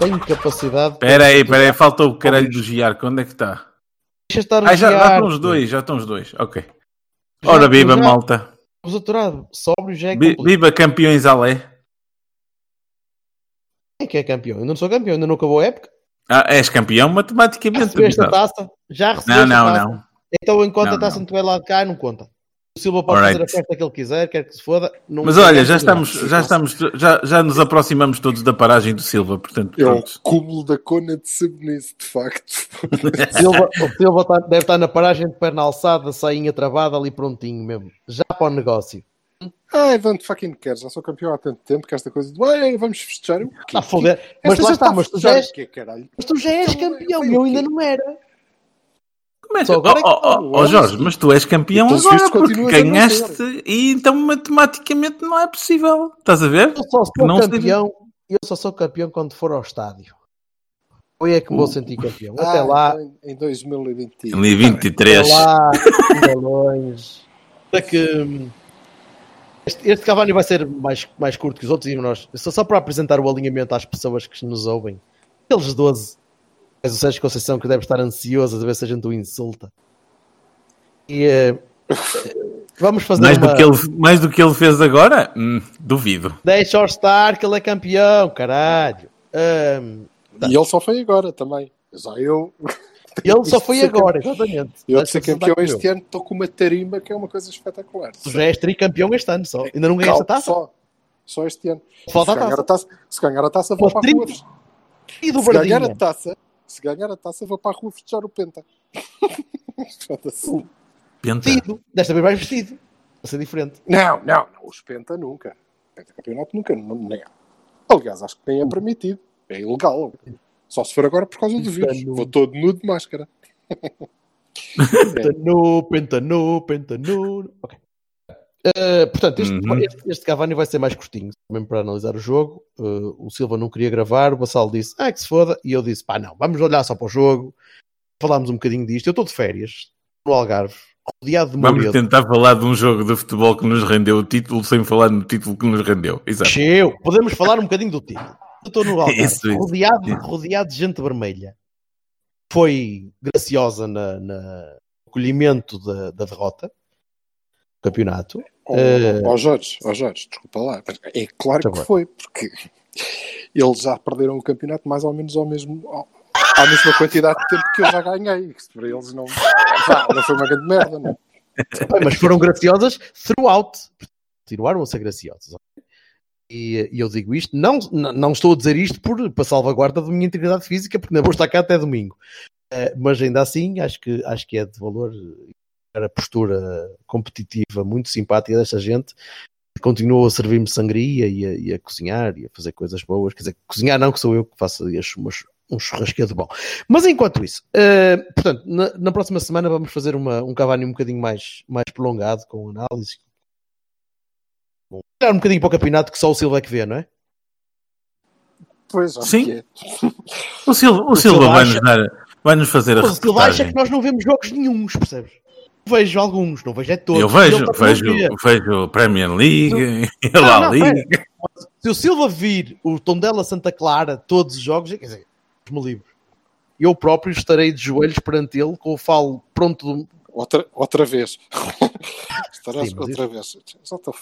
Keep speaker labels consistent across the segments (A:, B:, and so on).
A: Tenho capacidade.
B: Espera aí, espera aí, falta o caralho do Giarco. Onde é que está?
A: Deixa estar o
B: Ah, já, já estão os dois, já estão os dois. Ok.
A: Já-
B: Ora, viva,
A: já-
B: malta.
A: Aturar. Sóbrio já é.
B: Viva campeões Alé.
A: Quem é que é campeão? Ainda não sou campeão, ainda não acabou a época.
B: Ah, és campeão matematicamente.
A: Recebeste a taça? Já recebeste
B: Não,
A: a
B: não,
A: taça?
B: não.
A: Então, enquanto
B: Não,
A: a taça
B: não.
A: não estiver lá de cá, não conta. O Silva pode
B: Alright.
A: fazer a festa que ele quiser, quer que se foda. Não
B: Mas olha, já estamos, já estamos, já, já nos aproximamos todos da paragem do Silva, portanto,
C: É o cúmulo da cona de Sebenice, de facto.
A: O Silva, o Silva tá- deve estar na paragem de perna alçada, sainha travada ali prontinho mesmo. Já para o negócio.
C: Ai, don't fucking care, já sou campeão há tanto tempo que esta coisa de "Ai, vamos festejar.
A: Está a foder. Mas lá está,
C: a
A: mas tu já és, mas tu já és campeão e eu ainda não era.
B: É que-
A: Só agora é que-
B: oh, oh, oh, Jorge, mas tu és campeão
C: Pelos
B: agora porque ganhaste e então matematicamente não é possível. Estás a ver?
A: Eu só sou
B: não seja-
A: campeão. Eu só sou campeão quando for ao estádio. Foi é que me vou sentir campeão. Até
C: Ah,
A: lá,
C: então em- Em 2021.
B: Em 23.
A: até lá. É que hum, este, este Cavani vai ser mais, mais curto que os outros e nós. Só, só para apresentar o alinhamento às pessoas que nos ouvem. Aqueles 12. És o Sérgio Conceição que deve estar ansioso a ver se a gente o insulta. E eh, vamos fazer
B: Mais
A: uma...
B: do, que ele, mais do que ele fez agora? Hum, duvido.
A: Deixa-o estar que ele é campeão, caralho. Hum,
C: E ele só foi agora também. Já eu.
A: ele só foi agora, exatamente.
C: Eu de ser campeão este ano estou com uma tarimba que é uma coisa espetacular.
A: Tu já és tricampeão este ano só. Ainda não ganhaste a taça?
C: Só, só este ano.
A: Falta a
C: se, ganhar
A: taça.
C: a taça se ganhar a taça, vou para a rua.
A: E do
C: Se ganhar a taça, se ganhar a taça, vou para a rua festejar o Penta.
B: Penta.
A: Vestido. Desta vez vais vestido. Vai ser diferente.
C: Não, não, não. Os Penta nunca. Penta campeonato nunca. Não, nem. Aliás, acho que nem é permitido. É ilegal. Só se for agora por causa do vírus.
A: é.
C: Vou todo nu de máscara.
A: Pentanu, pentanu, pentanu. Ok. Eh, portanto, este,
B: Uhum.
A: este, este Cavani vai ser mais curtinho, mesmo para analisar o jogo. Eh, o Silva não queria gravar, o Bassal disse, ah, que se foda, e eu disse, pá, não, vamos olhar só para o jogo, falámos um bocadinho disto. Eu estou de férias, no Algarve, rodeado de
B: Vamos tentar falar de um jogo de futebol que nos rendeu o título sem falar no título que nos rendeu. Exato.
A: Cheu, podemos falar um bocadinho do título. Eu estou no Algarve,
B: Isso, isso.
A: Rodeado, rodeado de gente vermelha. Foi graciosa na, na acolhimento da, da derrota campeonato.
C: Ó
A: Eh,
C: ó Jorge, ó Jorge, desculpa lá. É claro
A: Tá
C: que
A: bem.
C: foi, porque eles já perderam o campeonato mais ou menos ao mesmo, ao- à mesma quantidade de tempo que eu já ganhei. Isso para eles não, não foi uma grande merda, não.
A: Bem, mas foram graciosas throughout. Continuaram a ser graciosas. E, e eu digo isto, não, não estou a dizer isto por, para salvaguarda da minha integridade física, porque não vou estar cá até domingo. Eh, mas ainda assim, acho que, acho que é de valor a postura competitiva muito simpática desta gente que continua a servir-me sangria e a, e a cozinhar e a fazer coisas boas. Quer dizer, cozinhar não, que sou eu que faço as- umas- um churrasqueado bom. Mas enquanto isso, eh, portanto, na, na próxima semana vamos fazer uma, um Cavani um bocadinho mais, mais prolongado, com análise. Bom, olhar um bocadinho para o campeonato que só o Silva é que vê, não é?
C: Pois, acho
B: Sim.
C: é.
B: O Silva, o
A: O
B: Silva
A: Silva
B: vai-nos
A: acha-
B: dar, vai-nos fazer a
A: o Silva acha que nós não vemos jogos nenhuns, percebes? Vejo alguns, não vejo é todos.
B: Eu vejo, vejo, vejo Premier League,
A: Não,
B: La
A: não,
B: Liga.
A: Se o Silva vir o Tondela Santa Clara todos os jogos, quer dizer, me livre. Eu próprio estarei de joelhos perante ele, com o falo pronto do,
C: Outra, outra vez. Estarás
A: Sim,
C: outra vez. Já estou.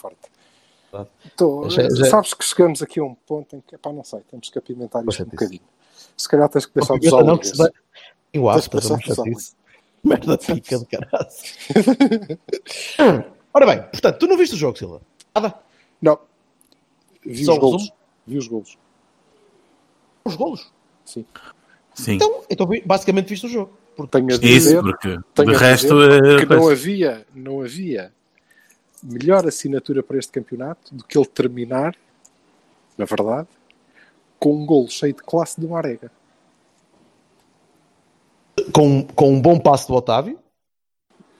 A: Claro.
C: Estou-
A: Já- já-
C: Sabes que chegamos aqui a um ponto em que, pá, não sei, temos que apimentar isto um bocadinho. Se calhar tens que deixar de
A: Pimenta
C: usar
A: não se
C: Tens
A: Wafta,
C: que
A: Merda pica de caralho. Ora bem, portanto, tu não viste o jogo, Silva? Nada.
C: Não. Vi
A: Só
C: os golos.
A: resumo?
C: Vi os golos.
A: Os golos.
C: Sim.
B: Sim,
A: Então, então basicamente viste o jogo. Porque
C: Tenho a
B: isso,
C: dizer,
B: porque
C: tenho
B: de
C: a
B: resto
C: dizer
B: é
C: que não havia, não havia melhor assinatura para este campeonato do que ele terminar, na verdade, com um golo cheio de classe do Marega.
A: Com, com um bom passo do Otávio.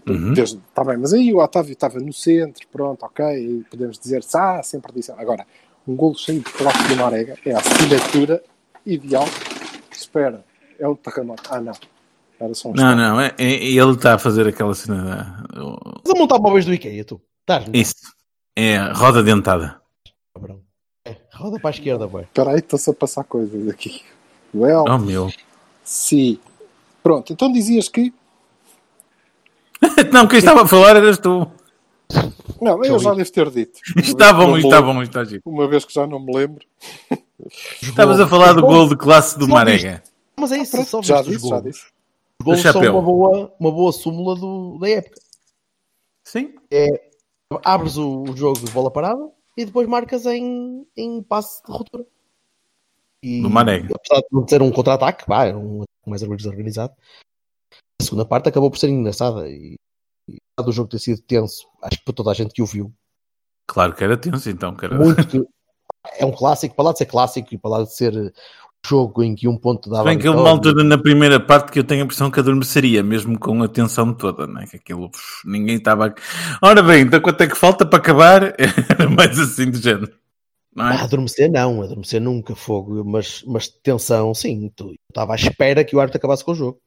B: Uhum.
C: Desde, tá bem, mas aí o Otávio estava no centro, pronto, ok, e podemos dizer, ah, sempre disse. Agora, um golo cheio de classe do Marega é a assinatura ideal. Espera, é um terremoto. Ah, não. Era só um
B: Não,
C: estado.
B: não, é, é- ele está a fazer aquela cena. da- o-
A: Estás a montar móveis do IKEA, tu. Estás, não?
B: Isso. É roda dentada.
A: É, roda para a esquerda, boy.
C: Espera aí, estou-se a passar coisas aqui. Well,
B: Oh meu.
C: sim. Pronto, então dizias que.
B: Não, quem estava a falar eras tu.
C: Não, eu já devo ter dito.
B: Está bom, está bom, está giro.
C: Uma vez que já não me lembro.
B: Estavas a falar do gol de classe do
A: Não
B: Marega.
A: Mas é isso,
C: Pronto,
A: só
C: já disse, já disse.
A: Os golos
B: Do
A: são
B: chapéu.
A: uma boa, uma boa súmula do, da época.
B: Sim.
A: Abres o, o jogo de bola parada e depois marcas em, em passe de ruptura. E,
B: Do Marega.
A: Apesar de não ser um contra-ataque, pá, era um mais desorganizado. A segunda parte acabou por ser engraçada e, e do jogo ter sido tenso, acho que para toda a gente que o viu,
B: Claro que era tenso, então. Era...
A: muito é um clássico, para lá de ser clássico e para lá de ser uh, jogo em que um ponto dava.
B: Bem que houve uma altura na primeira parte que eu tenho a impressão que adormeceria, mesmo com a tensão toda, né? que aquilo ninguém estava. Ora bem, então quanto é que falta para acabar? Era mais assim do género. Não
A: Ah,
B: é?
A: adormecer não, adormecer nunca, fogo, mas, mas tensão, sim, estava à espera que o árbitro acabasse com o jogo.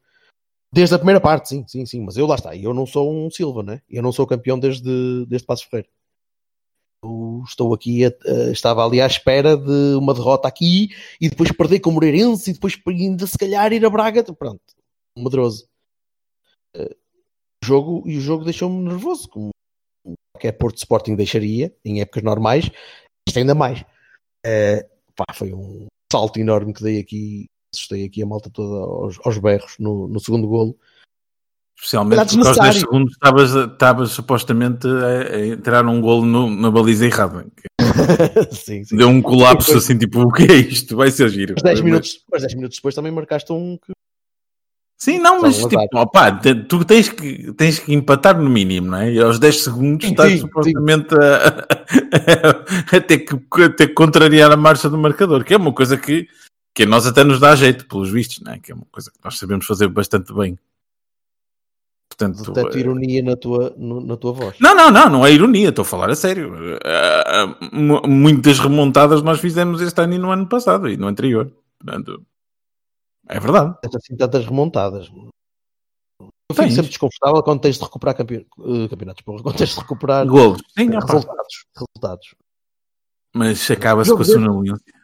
A: Desde a primeira parte, sim, sim, sim, mas eu lá está, eu não sou um Silva, né? Eu não sou campeão desde, desde Passos Ferreira. Eu estou aqui, a- a- estava ali à espera de uma derrota aqui e depois perder com o Moreirense e depois ainda se calhar ir a Braga, pronto, medroso. Eh, O jogo, e o jogo deixou-me nervoso, como qualquer Porto Sporting deixaria, em épocas normais, isto ainda mais. Eh, pá, foi um salto enorme que dei aqui, assustei aqui a malta toda aos, aos berros no, no segundo golo.
B: Especialmente
A: Era
B: porque aos 10
A: desnecessário.
B: segundos estavas, estavas supostamente a, a entrar um golo no- na baliza errada.
A: sim, sim.
B: Deu um colapso assim, tipo, o que é isto? Vai ser giro.
A: Mas 10
B: Mas-
A: minutos, mas 10 minutos depois também marcaste um que
B: Sim, não, mas tipo, te- tu tens que, tens que empatar no mínimo, não é? E aos 10 segundos
A: Sim,
B: estás
A: sim,
B: supostamente a, a ter que, a ter que contrariar a marcha do marcador, que é uma coisa que, que a nós até nos dá jeito, pelos vistos, não é? Que é uma coisa que nós sabemos fazer bastante bem. Portanto,
A: tanto
B: eh,
A: ironia na tua, na tua voz.
B: não, não, não, não é ironia, estou a falar a sério. Eh, eh, mu- Muitas remontadas nós fizemos este ano e no ano passado e no anterior. Portanto, é verdade.
A: Tens assim tantas remontadas. Eu fico sempre desconfortável quando tens de recuperar campe... eh, campeonatos, porra, quando tens de recuperar
B: Golos. Sim, opá,
A: resultados. resultados.
B: mas acaba-se com a sonolência.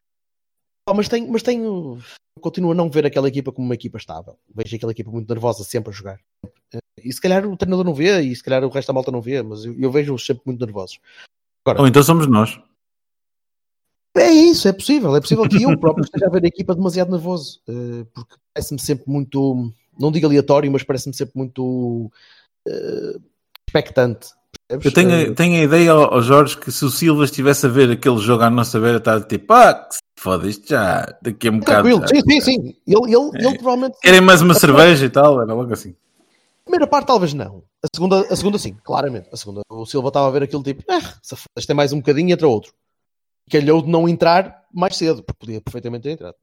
A: Ah, mas tenho, mas tenho, continuo a não ver aquela equipa como uma equipa estável. Vejo aquela equipa muito nervosa sempre a jogar. Eh, E se calhar o treinador não vê, e se calhar o resto da malta não vê, mas eu, eu vejo-os sempre muito nervosos.
B: Ou então somos nós.
A: É isso, é possível. É possível que eu próprio esteja a ver a equipa demasiado nervoso. eh, porque parece-me sempre muito, não digo aleatório, mas parece-me sempre muito eh, expectante.
B: Eu tenho,
A: Eh,
B: tenho a ideia, ó Jorge, que se o Silva estivesse a ver aquele jogo à nossa beira, está tipo, ah, que se foda isto já, daqui a um bocado.
A: tranquilo, sim, sim, sim. Ele, ele, ele provavelmente.
B: Querem mais uma cerveja e tal, era logo assim.
A: A primeira parte talvez não. A segunda, a segunda sim, claramente. A segunda, o Silva estava a ver aquilo tipo, ah, se foda, tem mais um bocadinho e entra outro. Calhou de não entrar mais cedo, porque podia perfeitamente ter entrado.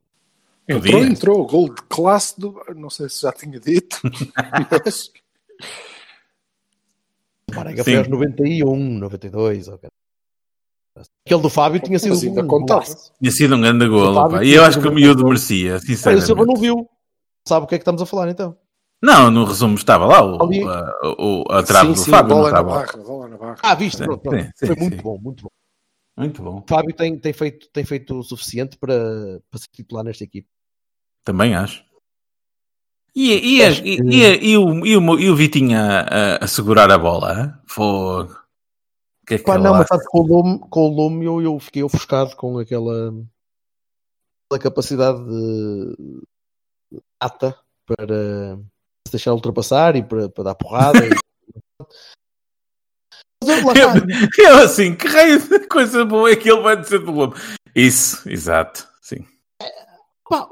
C: Entrou,
B: Podia.
C: entrou. O gol de classe do. Não sei se já tinha dito. mas
A: O Marega foi aos 91, 92. ok. Aquele do Fábio tinha sido
C: Mas ainda
A: um
C: contava.
A: golaço.
B: Tinha sido um grande golo, pá. E eu acho que o miúdo merecia,
A: Olha, o Silva
B: sinceramente.
A: não viu. Sabe o que é que estamos a falar então?
B: Não, no resumo estava lá o,
A: Ali.
B: a, o, a trave
C: sim,
B: do
C: sim,
B: Fábio,
C: bola na barra, bola na barra.
A: Ah, viste, pronto, pronto.
B: sim, sim,
A: Foi
B: sim.
A: muito bom, muito bom.
B: Muito bom.
A: O Fábio tem, tem, feito, tem feito o suficiente para, para ser titular nesta equipe.
B: Também acho. E, e,
A: Acho
B: e,
A: que-
B: e, e o, e, o, e o Vitinho a, a- segurar a bola? Fogo. Que é que
A: Pá, não, mas sabe, com o Lume, com o Lume eu, eu fiquei ofuscado com aquela, aquela capacidade de ata para se deixar ultrapassar e para, para dar porrada. e- eu-.
B: Eu assim, que raio de coisa boa é que ele vai dizer do Lobo? Isso, exato, sim.
A: Pá,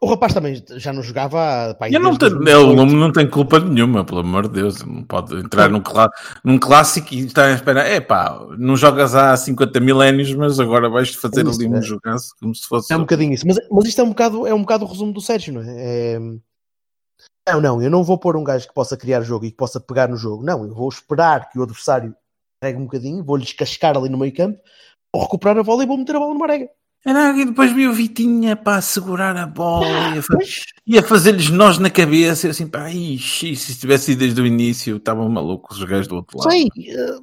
A: o rapaz também já não jogava. Pá,
B: Eu não tenho,
A: 2018.
B: ele não, não tem culpa nenhuma, pelo amor de Deus. Não pode entrar num, clá- num clássico e estar a esperar. É pá, não jogas há 50 milénios, mas agora vais fazer
A: É isso,
B: ali um
A: é.
B: jogaço como se fosse.
A: É um bocadinho isso. Mas, mas isto é um bocado, é um bocado o resumo do Sérgio, não é? É- Não, não, eu não vou pôr um gajo que possa criar jogo e que possa pegar no jogo. Não, eu vou esperar que o adversário pegue um bocadinho, vou-lhe descascar ali no meio campo, vou recuperar a bola e vou meter a bola numa arega.
B: É, não, e depois vi o Vitinha para segurar a bola e a, fa- e a fazer-lhes nós na cabeça. Eu assim, pá, ixi, se tivesse ido desde o início, estavam malucos os gajos do outro lado.
A: Sei, eh,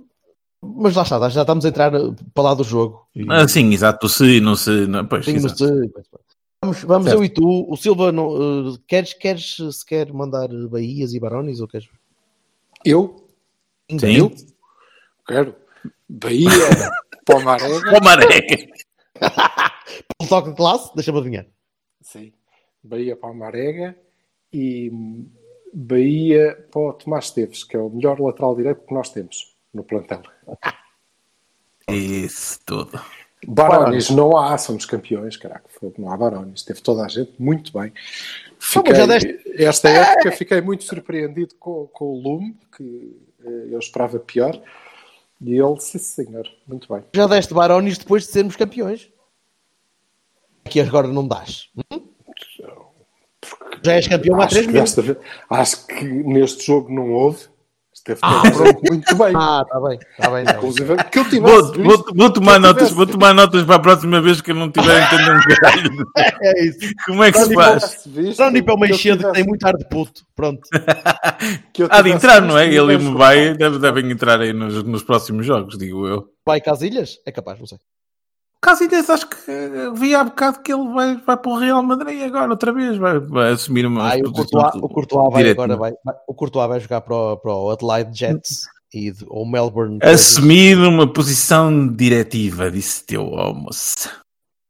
A: mas lá está, já estamos a entrar eh, para lá do jogo. E-
B: Ah, sim, exato, se, não se. Não, pois,
A: Sim,
B: exato.
A: pois. Vamos, vamos
B: Certo.
A: eu e tu. O Silva, não, eh, queres, queres sequer mandar Bahias e Barões ou queres?
C: Eu
B: Sim.
A: eu?
C: Quero. Bahia, Palmarega.
B: Maré!
A: Pelo toque de classe, deixa-me adivinhar.
C: Sim. Bahia, Palmarega. E Bahia para o Tomás Esteves, que é o melhor lateral direito que nós temos no plantel.
B: Isso tudo.
C: Barones não há, somos campeões, caraca, não há Barones, teve toda a gente muito bem. Fiquei,
A: já deste-
C: Esta época fiquei muito surpreendido com, com o Lume, que eh, eu esperava pior, e ele, sim senhor, muito bem.
A: Já deste Barões depois de sermos campeões. Que agora não dás. Hum? Já és campeão há três meses.
C: acho que neste jogo não houve, esteve
A: Ah,
C: muito bem.
A: Ah, está bem, está bem. não.
C: Inclusive, que eu tivesse
B: Vou,
C: visto-
B: vou, vou tomar notas,
C: tivesse
B: vou tomar notas para a próxima vez que eu não tiver a entender um caralho.
A: É isso.
B: Como é que se faz?
C: visto
A: Só nível meio
C: que eu
A: cedo que tem muito ar de puto. Pronto.
B: Há de entrar, não é? Ele e o deve- devem entrar aí nos, nos próximos jogos, digo eu.
A: Vai Casilhas? É capaz, não sei.
B: Casilhas, acho que eh, vi há bocado que ele vai, vai para o Real Madrid agora, outra vez. Vai, vai assumir uma.
A: Ah, o
B: posição
A: Courtois, o Courtois vai agora
B: é?
A: vai, o Courtois vai jogar para o, para o Adelaide Jets e ou Melbourne.
B: Assumir uma posição diretiva, disse teu almoço.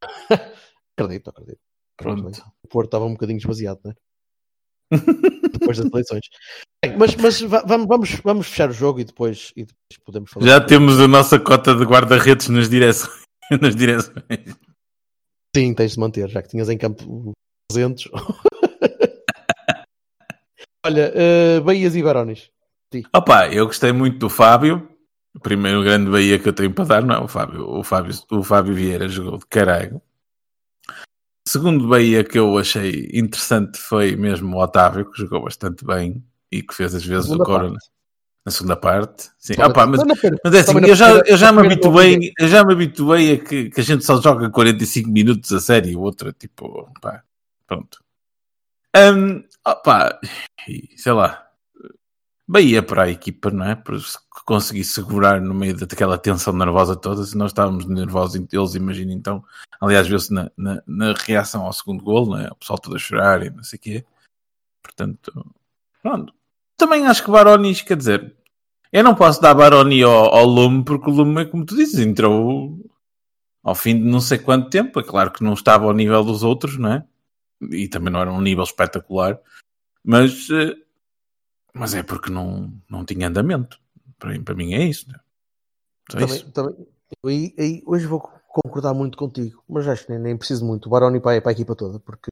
A: Acredito, acredito.
B: Pronto.
A: Bem. O Porto estava um bocadinho esvaziado, não é? depois das eleições. Bem, mas mas va- vamos, vamos, vamos fechar o jogo e depois, e depois podemos falar.
B: Já temos a nossa cota de guarda-redes nas direções. nas direções.
A: Sim, tens de manter, já que tinhas em campo 200. Olha, Bahias e Barões.
B: Opa, eu gostei muito do Fábio. O primeiro grande Bahia que eu tenho para dar, não é o Fábio. O Fábio, o Fábio Vieira jogou de caralho. Segundo Bahia que eu achei interessante foi mesmo o Otávio, que jogou bastante bem e que fez às vezes o Corona na segunda parte. Sim,
A: Também-
B: opa, mas, mas é assim, eu já, eu já me habituei, eu já me habituei a que, que a gente só joga 45 minutos a sério e o outro é tipo, pá, pronto. Hum, opá, e sei lá, Bahia para a equipa, não é? Para se conseguir segurar no meio daquela tensão nervosa toda. Se nós estávamos nervosos, eles imaginam então. Aliás, viu-se na, na, na reação ao segundo gol, não é? O pessoal todo a chorar e não sei o quê. Portanto, pronto. Também acho que Baronis, quer dizer, eu não posso dar Baroni ao, ao Lume, porque o Lume é como tu dizes, entrou ao fim de não sei quanto tempo. É claro que não estava ao nível dos outros, não é? E também não era um nível espetacular, mas, eh, mas é porque não, não tinha andamento. Para, para mim é isso. Né?
A: Também,
B: isso.
A: também, aí, hoje vou concordar muito contigo, mas acho que nem, nem preciso muito. O Baroni para, para a equipa toda, porque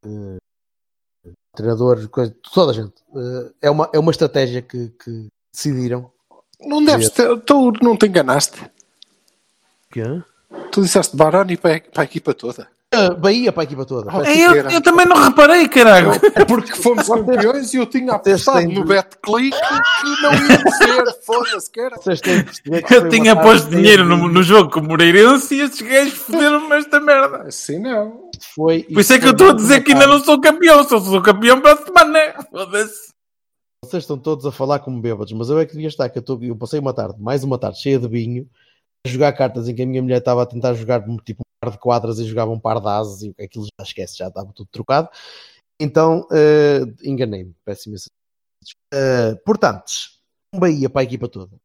A: eh, treinador, coisa, toda a gente. eh, é, uma, é uma estratégia que, que decidiram.
C: Não deves ter, tu não te enganaste.
A: Que?
C: Tu disseste Baroni para, para a equipa toda.
A: Ah, Bahia para a equipa toda.
C: Ah,
B: É, eu, eu também não reparei, caralho.
C: É porque fomos campeões e eu tinha apostado no BetClick que não ia dizer, foda-se,
A: foi
B: Eu tinha posto dinheiro no, no jogo com o Moreirense e estes gajos foderam-me esta merda.
C: Assim não.
A: Foi,
B: Por isso é que eu estou a dizer que ainda não sou campeão, só sou campeão para a semana. Foda-se.
A: Vocês estão todos a falar como bêbados, mas eu é que devia estar, que eu, estou- eu passei uma tarde, mais uma tarde, cheia de vinho, a jogar cartas em que a minha mulher estava a tentar jogar tipo par de quadras e jogava um par de ases e aquilo já esquece, já estava tudo trocado. Então, eh, enganei-me, peço imensa desculpa. Eh, portanto, um Bahia para a equipa toda.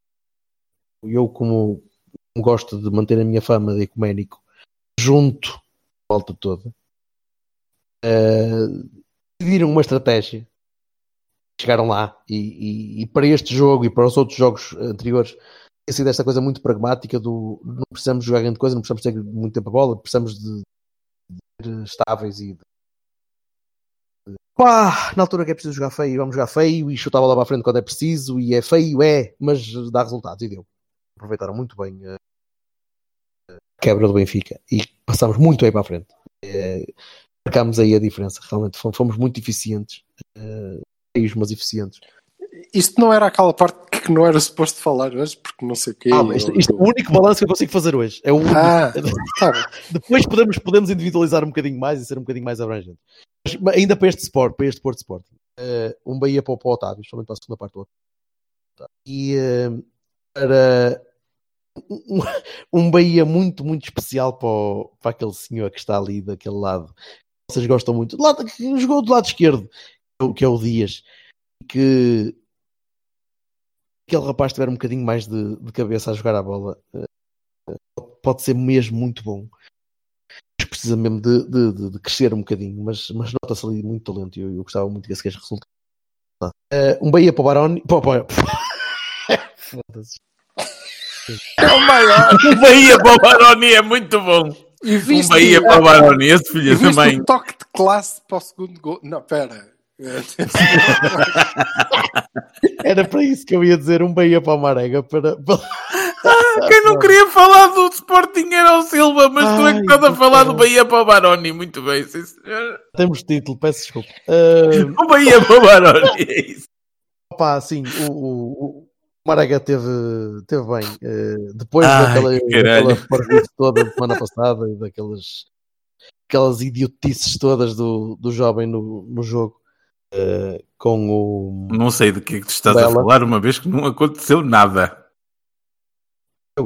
A: Eu, como gosto de manter a minha fama de ecuménico, junto a volta toda, decidiram uma estratégia chegaram lá e, e- e para este jogo e para os outros jogos anteriores sido esta coisa muito pragmática do não precisamos jogar grande coisa, não precisamos ter muito tempo a bola, precisamos de, de estáveis e de Pá, na altura que é preciso jogar feio, vamos jogar feio e chutar a bola para a frente quando é preciso e é feio, é, mas dá resultados e deu. Aproveitaram muito bem a a quebra do Benfica e passámos muito bem para a frente. É, marcámos aí a diferença, realmente fomos, muito eficientes, eh, feios, mas eficientes.
C: Isto não era aquela parte que não era suposto falar hoje, porque não sei o quê.
A: Ah, isto, isto é o único balanço que eu consigo fazer hoje. É o único.
C: Ah, tá.
A: Depois podemos, podemos individualizar um bocadinho mais e ser um bocadinho mais abrangente. Mas ainda para este Sport, para este Porto Sport, eh, um Bahia para o, para o Otávio, somente para a segunda parte do Otávio. E para um, um Bahia muito, muito especial para, o- para aquele senhor que está ali daquele lado. Vocês gostam muito. Do lado, jogou do lado esquerdo, que é o- que é o Dias. Que aquele rapaz tiver um bocadinho mais de, de cabeça a jogar a bola, eh, pode ser mesmo muito bom. Mas Precisa mesmo de, de- de- de crescer um bocadinho, mas, mas nota-se ali muito talento e eu, eu gostava muito que esse gajo resultasse. Eh, um Bahia para o Baroni. Para, para, Foda-se.
C: É o maior.
B: O Bahia para o Baroni é muito bom.
C: E
B: Um
C: viste,
B: Bahia para o Baroni, esse filho também.
C: o toque de classe para o segundo gol. Não, pera.
A: Era para isso que eu ia dizer um Bahia para o Marega. Para, para...
B: Quem não queria falar do Sporting era o Silva, mas tu é que
A: Ai,
B: estás a falar do. Bahia para o Baroni. Muito bem, sim senhor.
A: Temos título, peço desculpa. Uh,
B: O Bahia para o Baroni, é isso.
A: Pá, sim, o, o, o Marega teve, teve bem. eh, depois
B: Ai,
A: daquela, daquela parvoíce toda da semana passada e daquelas aquelas idiotices todas do, do jovem no, no jogo eh, com o.
B: Não sei do que é que tu estás a falar, uma vez que não aconteceu nada.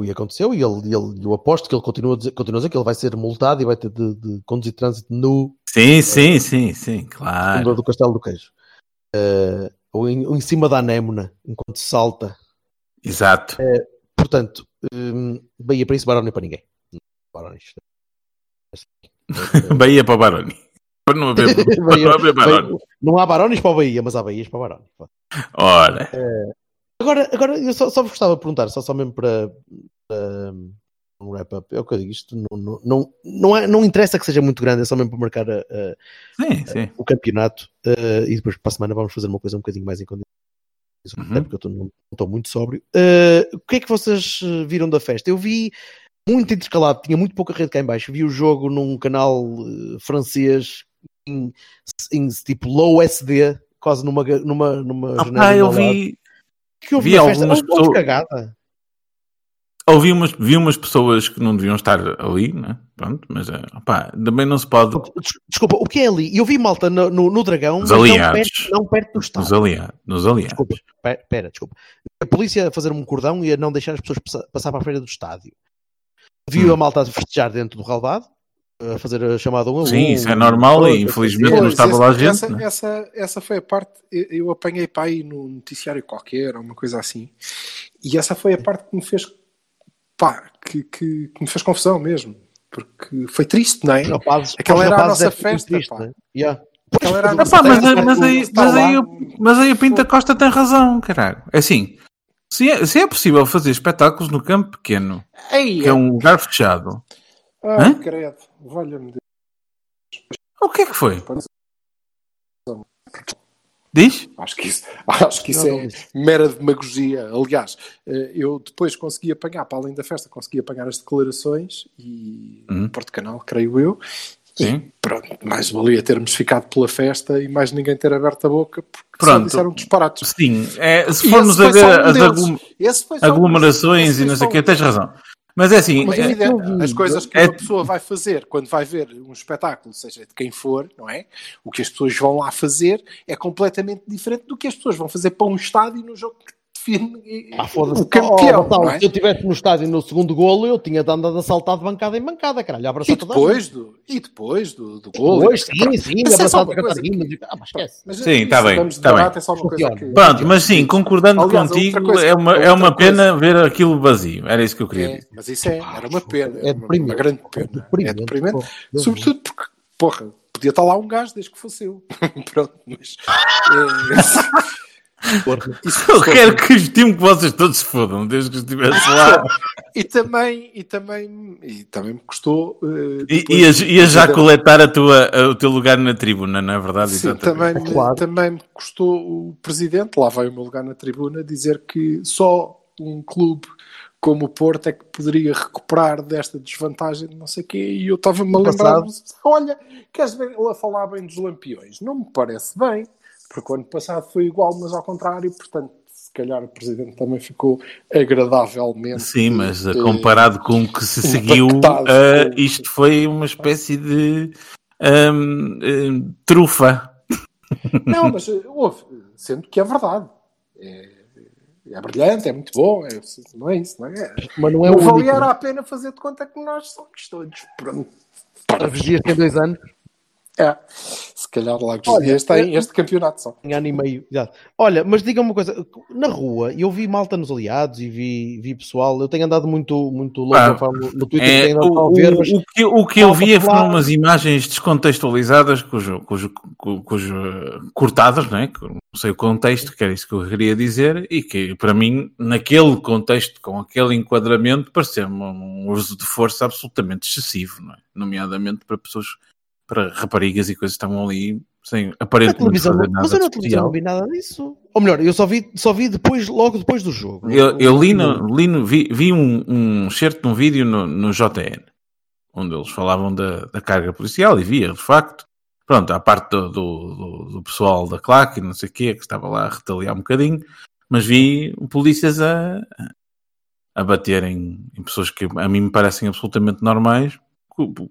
A: E aconteceu, e ele, ele, eu aposto que ele continua a, dizer, continua a dizer que ele vai ser multado e vai ter de, de conduzir trânsito no
B: Sim, sim, sim, sim,
A: fundo
B: claro.
A: do Castelo do Queijo. Eh, ou, em, ou em cima da anémona, enquanto salta.
B: Exato.
A: Portanto, hum, Bahia para isso, Baroni para ninguém. Baroni.
B: Bahia para o Baroni. Para não haver, para não haver Baroni.
A: Não há Barones para o Bahia, mas há Bahias para o Baroni.
B: Ora,
A: Agora, agora eu só, só vos gostava de perguntar, só, só mesmo para, para um wrap-up, é o que eu digo, isto não, não, não, não, é- não interessa que seja muito grande, é só mesmo para marcar a- a-
B: sim, sim.
A: o campeonato eh, e depois para a semana vamos fazer uma coisa um bocadinho mais em condições,
B: Uhum.
A: até porque eu tô- não estou muito sóbrio. Eh, o que é que vocês eh, viram da festa? Eu vi muito intercalado, tinha muito pouca rede cá em baixo, vi o jogo num canal eh, francês em, em tipo low SD, quase numa, numa, numa
B: Ah, pá, eu vi,
A: que houve
B: vi
A: festa?
B: algumas pessoas-
A: cagada.
B: ouvi umas, vi umas pessoas que não deviam estar ali, né? Pronto, mas eh, opá, também não se pode.
A: Des- Desculpa, o que é ali? Eu vi malta no, no, no Dragão,
B: Os
A: mas não
B: aliados.
A: perto, não perto do
B: Nos
A: estádio.
B: aliados. Nos aliados.
A: Desculpa, pe- pera, desculpa. A polícia a fazer um cordão e a não deixar as pessoas passa- passar para a frente do estádio. Viu
B: Hum.
A: a malta a festejar dentro do relvado, a fazer a chamada um a um.
B: Sim, isso é normal e
A: Pois,
B: infelizmente não estava lá gente.
C: essa,
B: né?
C: essa, essa foi a parte. Eu, apanhei para aí no noticiário qualquer, ou uma coisa assim. E essa foi a parte que me fez. pá, que, que, que me fez confusão mesmo. Porque foi triste, não é?
A: rapazes-
C: Aquela era a nossa
A: é
C: festa,
A: triste,
C: pá.
A: né? Yeah.
C: Era a nossa
B: pá, mas,
C: festa,
B: mas aí, mas, aí,
C: lá.
B: mas aí o Pinta Costa tem razão, caralho. É assim, se é, se é possível fazer espetáculos no campo pequeno,
C: Ei,
B: que é um lugar fechado,
C: Ai,
B: Hã?
C: credo, valha-me Deus.
B: o que é que foi? Diz?
C: Acho que isso, acho que isso
A: Não,
C: é
A: não.
C: mera demagogia. Aliás, eh, eu depois consegui apanhar, para além da festa, consegui apanhar as declarações e
B: Hum.
C: Porto Canal, creio eu.
B: Sim.
C: Pronto, mais valia termos ficado pela festa e mais ninguém ter aberto a boca porque só
B: Pronto.
C: disseram disparates.
B: Sim, é, se
C: E
B: formos a ver as aglom-
C: um-
B: aglomerações e não sei o que, tens razão. Mas é assim,
C: Mas
B: é-
C: é evidente, as coisas que
B: é-
C: uma pessoa vai fazer quando vai ver um espetáculo, seja de quem for, não é? O que as pessoas vão lá fazer é completamente diferente do que as pessoas vão fazer para um estádio no jogo que
A: Ah, foda-se.
C: o campeão.
A: Oh,
C: é?
A: Se eu estivesse no estádio no segundo golo, eu tinha andado a saltar de bancada em bancada, caralho. abraçar
C: E
A: toda a
C: depois do, e depois do, do gol.
A: Depois, sim, sim,
C: Mas é só
A: abraçado
C: uma
A: a
C: coisa
A: cantar rimas.
C: que-
A: Ah, mas esquece.
C: Mas
B: Sim,
C: isso,
B: tá bem,
C: de
B: tá bem.
C: É só uma coisa
A: Funciona.
C: que...
B: Pronto, mas sim, concordando
C: Aliás,
B: contigo,
C: coisa-
B: é uma, é uma pena ver aquilo vazio. Era isso que eu queria
C: É,
B: dizer.
C: mas isso é, era uma pena.
A: É
C: É uma,
A: deprimente.
C: uma grande
A: É
C: pena. É
A: deprimente.
C: Sobretudo porque, porra, podia estar lá um gajo desde que fosse eu. Pronto, mas. Isso
B: Eu quero que estimo que vocês todos se fodam, desde que estivesse lá.
C: E também, e também, e também me custou. eh,
B: E
C: depois-
B: ias, ias já coletar a tua, a- o teu lugar na tribuna, não é verdade?
C: Sim, também, me-
A: Claro.
C: também me custou o presidente, lá vai o meu lugar na tribuna, dizer que só um clube como o Porto é que poderia recuperar desta desvantagem de não sei o quê, e eu estava-me a lembrar, olha, queres ver ele a falar bem dos lampiões? Não me parece bem, porque o ano passado foi igual, mas ao contrário, portanto, se calhar o presidente também ficou agradavelmente...
B: Sim, mas eh,
C: eh,
B: comparado com o que se seguiu,
C: com-
B: isto foi uma espécie de ahm, eh, trufa.
C: Não, mas eh, houve, sendo que é verdade. É, é brilhante, é muito bom, é, não é isso, não é?
A: Mas não é o
C: valia a pena fazer de conta que nós somos todos pronto.
A: Para dias tem dois anos,
C: É, calhar lá que
A: Olha,
C: tem
A: eu-
C: este campeonato só.
A: em ano e meio. exato. Olha, mas diga-me uma coisa: na rua, eu vi malta nos aliados e vi, vi pessoal. Eu tenho andado muito, muito louco
B: Ah,
A: a falar no, Twitter,
B: É,
A: tenho andado
B: o,
A: a ver, mas
B: o- que, o que eu via
A: falar.
B: foram umas imagens descontextualizadas, cujo, cujo, cu- cujo, eh, cortadas, né? que não sei o contexto, que era isso que eu queria dizer, e que para mim, naquele contexto, com aquele enquadramento, parecia-me um uso de força absolutamente excessivo, não é? nomeadamente para pessoas, para raparigas e coisas que estavam ali sem aparentemente
A: televisão,
B: fazer nada
A: mas eu na televisão não vi nada disso. Ou melhor, eu só vi, só vi depois, logo depois do jogo.
B: Eu, eu li, no, li no- vi, vi um, um certo de um vídeo no, no JN, onde eles falavam da, da carga policial e via, de facto, pronto, à parte do, do, do- pessoal da claque e não sei o quê, que estava lá a retaliar um bocadinho, mas vi polícias a, a baterem em pessoas que a mim me parecem absolutamente normais,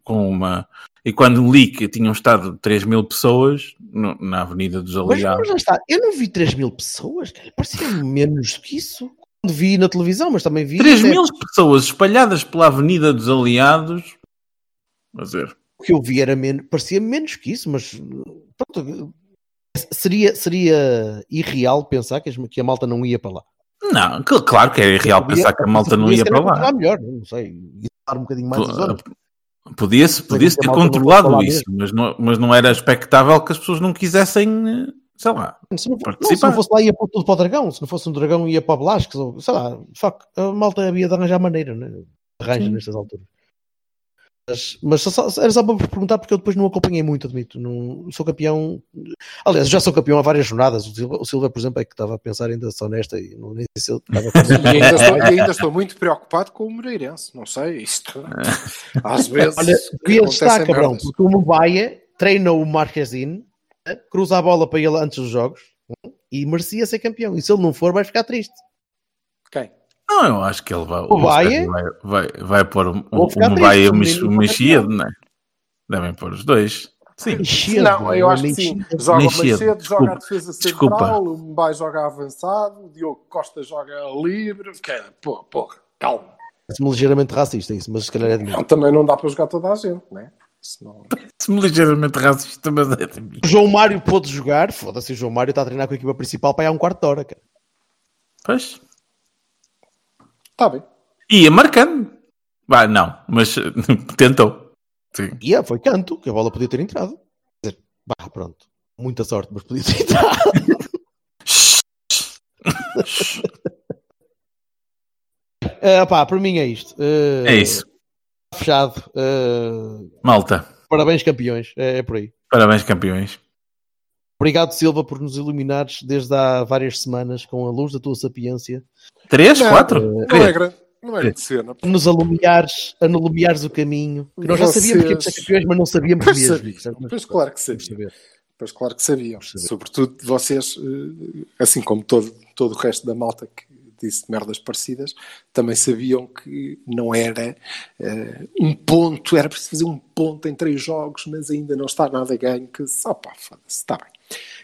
B: com, uma... E quando li que tinham estado 3 mil pessoas no- na Avenida dos
A: Mas,
B: Aliados,
A: mas lá está, eu não vi 3 mil pessoas, parecia menos que isso. Quando vi na televisão, mas também vi.
B: 3
A: até-
B: mil pessoas espalhadas pela Avenida dos Aliados. A ver.
A: O que eu vi era menos, parecia menos que isso, mas pronto, seria, seria irreal pensar que, as- que a malta não ia para lá.
B: Não, claro que é irreal pensar que a malta não ia para lá.
A: melhor, não sei, ia dar um bocadinho mais a zona.
B: Podia-se podia
A: que a
B: ter controlado isso, mas não, mas não era expectável que as pessoas não quisessem, eh, sei lá.
A: Se não, não, se
B: participar.
A: não fosse lá, ia para, tudo para o Dragão. Se não fosse um Dragão, ia para o Blasques. Ou, sei lá, fuck, a malta havia de arranjar maneira, né? Arranja
B: Sim.
A: nestas alturas. Mas, mas só- só- era só para perguntar porque eu depois não acompanhei muito, admito. Não, sou campeão. Aliás, já sou campeão há várias jornadas. O Silva, o Silva, por exemplo, é que estava a pensar ainda só nesta e não nem sei se ele estava a pensar.
C: E ainda, estou, e ainda estou muito preocupado com o Moreirense. Não sei, isto. Às vezes.
A: Olha, estar,
C: acontecem
A: cabrão, porque o Mubaia treina o Marquezine, cruza a bola para ele antes dos jogos e merecia ser campeão. E se ele não for, vai ficar triste.
C: Quem?
B: Não, eu acho que ele vai.
A: O Baia?
B: vai, vai, vai pôr
A: ficar
B: o Baia e o
A: triste,
B: Mech- o
A: menino,
B: Mexia, não é? Devem pôr os dois. Sim.
A: Encher,
C: Não, eu acho que sim. Joga o
B: Nem cedo,
C: Macedo, joga a
B: desculpa.
C: defesa
B: Desculpa.
C: central, o Mbai joga avançado, o Diogo Costa joga livre. Que, pô, porra, calma.
A: Parece-me ligeiramente racista isso, mas se calhar é de mim.
C: Não, também não dá para jogar toda a gente, né? Senão...
B: Se-me ligeiramente racista, mas é de mim.
A: O João Mário pôde jogar, foda-se, o João Mário está a treinar com a equipa principal para ir há um quarto de hora, cara.
B: Pois.
C: Está bem.
B: Ia marcando. Vai, não, mas tentou. Sim.
A: E é, foi canto, que a bola podia ter entrado. Quer dizer, bah, pronto, muita sorte, mas podia ter entrado. Ah, pá, para mim é isto. Ah,
B: É isso.
A: Fechado. Ah,
B: Malta,
A: parabéns, campeões. É, é por aí.
B: parabéns, campeões.
A: Obrigado, Silva, por nos iluminares desde há várias semanas com a luz da tua sapiência.
B: Três,
C: Não,
B: quatro?
C: Não é não é grande cena.
A: Nos alumiares, a nos alumiares o caminho. Que nós já sabíamos que
C: Vocês-
A: campeões, mas não sabíamos
C: Pois
A: mesmo.
C: sabia. Pois claro que sabia.
A: saber.
C: Pois claro que sabiam. Sobretudo vocês, eh, assim como todo, todo o resto da malta que disse merdas parecidas, também sabiam que não era eh, um ponto, era preciso fazer um ponto em três jogos, mas ainda não está nada ganho, que só pá, foda-se, está bem.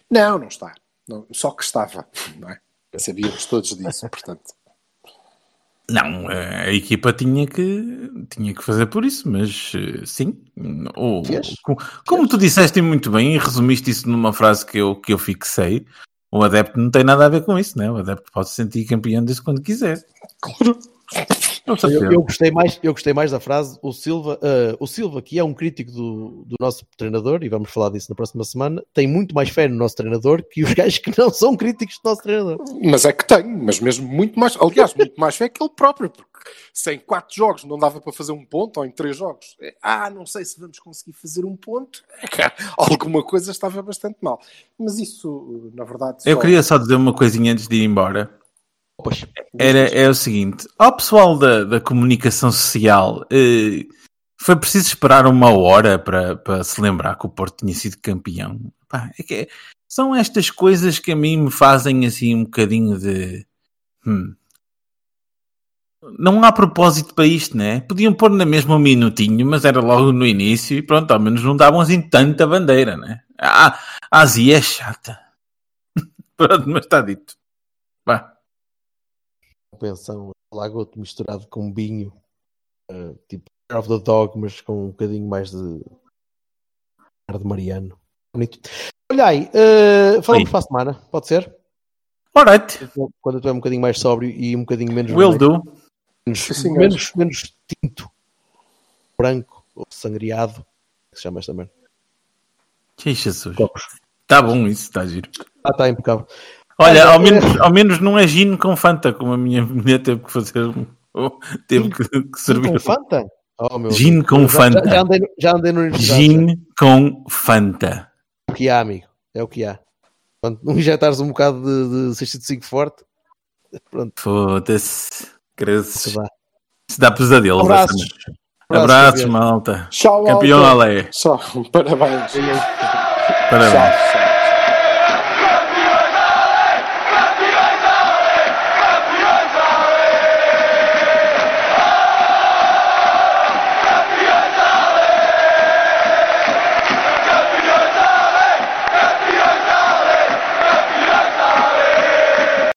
C: Não, não está. Não, só que estava, não é? Sabíamos todos disso, portanto.
B: Não, a equipa tinha que, tinha que fazer por isso, mas eh, sim. O-
A: Fez.
B: co- como tu disseste muito bem e resumiste isso numa frase que eu, que eu fixei, o adepto não tem nada a ver com isso, né? O adepto pode se sentir campeão disso quando quiser.
C: Claro.
B: Com certeza.
A: Eu, eu gostei mais, eu gostei mais da frase. O Silva, eh, o Silva, que é um crítico do, do nosso treinador, e vamos falar disso na próxima semana, tem muito mais fé no nosso treinador que os gajos que não são críticos do nosso treinador.
C: Mas é que tem, mas mesmo muito mais, aliás, muito mais fé que ele próprio, porque se em quatro jogos não dava para fazer um ponto, ou em três jogos, é, ah, não sei se vamos conseguir fazer um ponto, é alguma coisa estava bastante mal. Mas isso, na verdade,
B: Eu
C: só-
B: queria só dizer uma coisinha antes de ir embora.
A: Pois,
B: Era, é o seguinte: ao pessoal da, da comunicação social, eh, foi preciso esperar uma hora para, para se lembrar que o Porto tinha sido campeão. Pá, é que são estas coisas que a mim me fazem assim um bocadinho de. hum. Não há propósito para isto, né? Podiam pôr na mesma um minutinho, mas era logo no início e pronto, ao menos não davam assim tanta bandeira, né? Ah, a Azia é chata. pronto, mas está dito.
A: Pensão, lagoto misturado com vinho, eh, tipo of the Dog, mas com um bocadinho mais de ar de Mariano. Bonito. Olha aí, eh, falamos
B: Oi.
A: para a semana, pode ser?
B: Alright,
A: Quando eu estiver um bocadinho mais sóbrio e um bocadinho menos
B: will do.
A: menos,
C: Sim,
A: menos, menos tinto, branco ou sangriado, que se chama esta merda.
B: Que Jesus.
A: Copos.
B: Está bom isso, está giro.
A: Ah, está impecável.
B: Olha, ao menos, ao menos não é gin com Fanta, como a minha mulher teve que fazer. Teve que, que servir.
A: Com Fanta? Oh, meu
B: Gin
A: Deus.
B: com Fanta.
A: Já, já andei, no- já andei no já.
B: Gin com Fanta.
A: É o que há, amigo. É o que há. Quando não injetares um bocado de, de 605 forte, pronto,
B: Foda-se. Creses.
A: se dá.
B: Se dá pesadelos.
A: Abraços.
B: Abraços,
A: Javier.
B: malta.
C: Tchau,
B: Campeão. Alé.
C: Tchau, parabéns.
B: Parabéns.
C: Tchau, tchau.